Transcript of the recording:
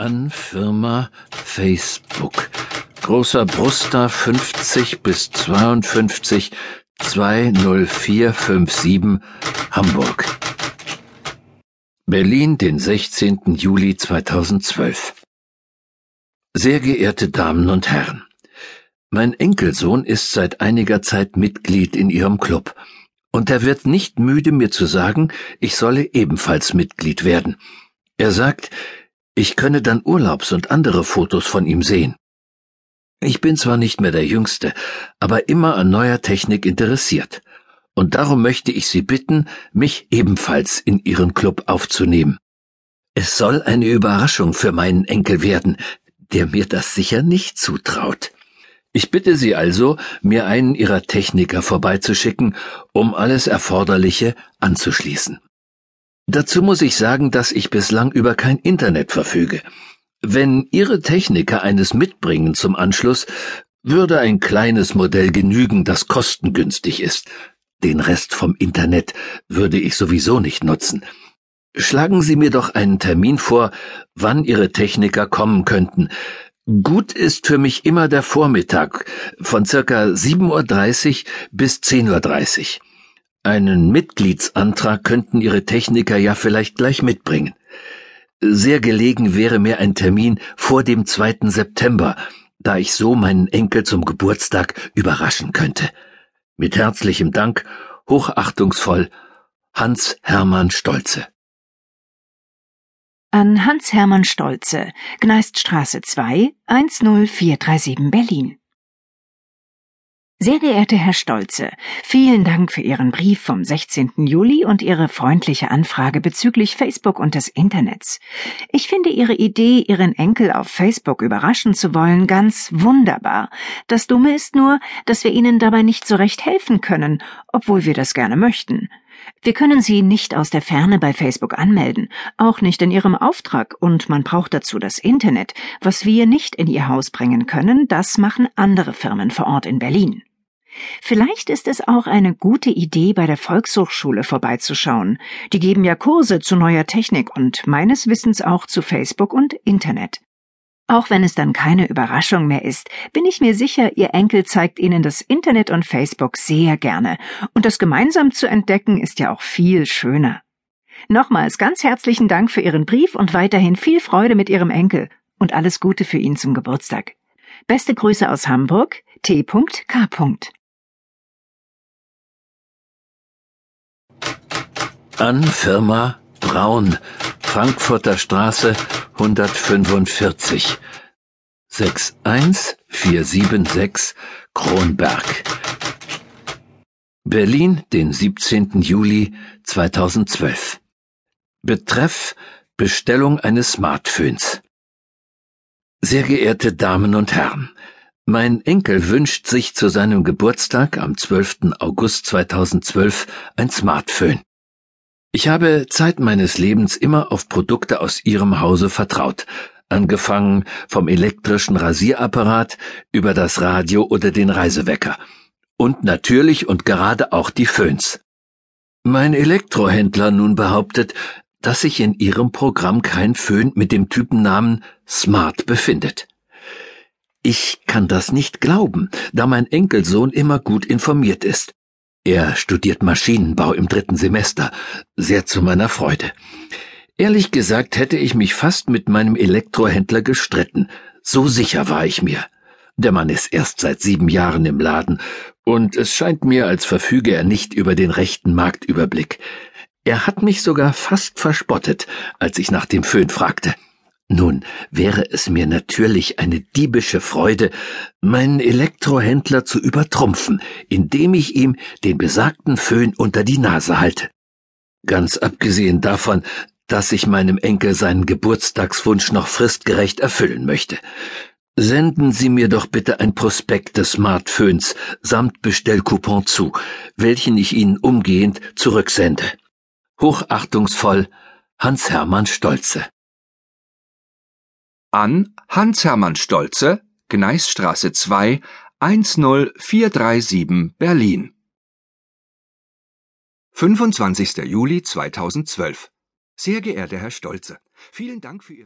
An Firma Facebook. Großer Bruster 50 bis 52 20457 Hamburg. Berlin, den 16. Juli 2012. Sehr geehrte Damen und Herren, mein Enkelsohn ist seit einiger Zeit Mitglied in Ihrem Club, und er wird nicht müde, mir zu sagen, ich solle ebenfalls Mitglied werden. Er sagt, ich könne dann Urlaubs- und andere Fotos von ihm sehen. Ich bin zwar nicht mehr der Jüngste, aber immer an neuer Technik interessiert. Und darum möchte ich Sie bitten, mich ebenfalls in Ihren Club aufzunehmen. Es soll eine Überraschung für meinen Enkel werden, der mir das sicher nicht zutraut. Ich bitte Sie also, mir einen Ihrer Techniker vorbeizuschicken, um alles Erforderliche anzuschließen. Dazu muss ich sagen, dass ich bislang über kein Internet verfüge. Wenn Ihre Techniker eines mitbringen zum Anschluss, würde ein kleines Modell genügen, das kostengünstig ist. Den Rest vom Internet würde ich sowieso nicht nutzen. Schlagen Sie mir doch einen Termin vor, wann Ihre Techniker kommen könnten. Gut ist für mich immer der Vormittag von circa 7.30 Uhr bis 10.30 Uhr. Einen Mitgliedsantrag könnten Ihre Techniker ja vielleicht gleich mitbringen. Sehr gelegen wäre mir ein Termin vor dem 2. September, da ich so meinen Enkel zum Geburtstag überraschen könnte. Mit herzlichem Dank, hochachtungsvoll, Hans Hermann Stolze. An Hans Hermann Stolze, Gneiststraße 2, 10437 Berlin. Sehr geehrter Herr Stolze, vielen Dank für Ihren Brief vom 16. Juli und Ihre freundliche Anfrage bezüglich Facebook und des Internets. Ich finde Ihre Idee, Ihren Enkel auf Facebook überraschen zu wollen, ganz wunderbar. Das Dumme ist nur, dass wir Ihnen dabei nicht so recht helfen können, obwohl wir das gerne möchten. Wir können Sie nicht aus der Ferne bei Facebook anmelden, auch nicht in Ihrem Auftrag, und man braucht dazu das Internet. Was wir nicht in Ihr Haus bringen können, das machen andere Firmen vor Ort in Berlin. Vielleicht ist es auch eine gute Idee, bei der Volkshochschule vorbeizuschauen. Die geben ja Kurse zu neuer Technik und meines Wissens auch zu Facebook und Internet. Auch wenn es dann keine Überraschung mehr ist, bin ich mir sicher, Ihr Enkel zeigt Ihnen das Internet und Facebook sehr gerne. Und das gemeinsam zu entdecken ist ja auch viel schöner. Nochmals ganz herzlichen Dank für Ihren Brief und weiterhin viel Freude mit Ihrem Enkel und alles Gute für ihn zum Geburtstag. Beste Grüße aus Hamburg, T.K. An Firma Braun, Frankfurter Straße 145 61476 Kronberg. Berlin, den 17. Juli 2012. Betreff Bestellung eines Smartphones. Sehr geehrte Damen und Herren, mein Enkel wünscht sich zu seinem Geburtstag am 12. August 2012 ein Smartphone. Ich habe Zeit meines Lebens immer auf Produkte aus Ihrem Hause vertraut, angefangen vom elektrischen Rasierapparat über das Radio oder den Reisewecker und natürlich und gerade auch die Föhns. Mein Elektrohändler nun behauptet, dass sich in Ihrem Programm kein Föhn mit dem Typennamen Smart befindet. Ich kann das nicht glauben, da mein Enkelsohn immer gut informiert ist. Er studiert Maschinenbau im dritten Semester, sehr zu meiner Freude. Ehrlich gesagt hätte ich mich fast mit meinem Elektrohändler gestritten, so sicher war ich mir. Der Mann ist erst seit sieben Jahren im Laden, und es scheint mir, als verfüge er nicht über den rechten Marktüberblick. Er hat mich sogar fast verspottet, als ich nach dem Föhn fragte. Nun wäre es mir natürlich eine diebische Freude, meinen Elektrohändler zu übertrumpfen, indem ich ihm den besagten Föhn unter die Nase halte. Ganz abgesehen davon, dass ich meinem Enkel seinen Geburtstagswunsch noch fristgerecht erfüllen möchte. Senden Sie mir doch bitte ein Prospekt des Smartphones samt Bestellcoupon zu, welchen ich Ihnen umgehend zurücksende. Hochachtungsvoll Hans-Hermann Stolze an Hans-Hermann Stolze, Gneisstraße 2, 10437 Berlin. 25. Juli 2012. Sehr geehrter Herr Stolze, vielen Dank für Ihre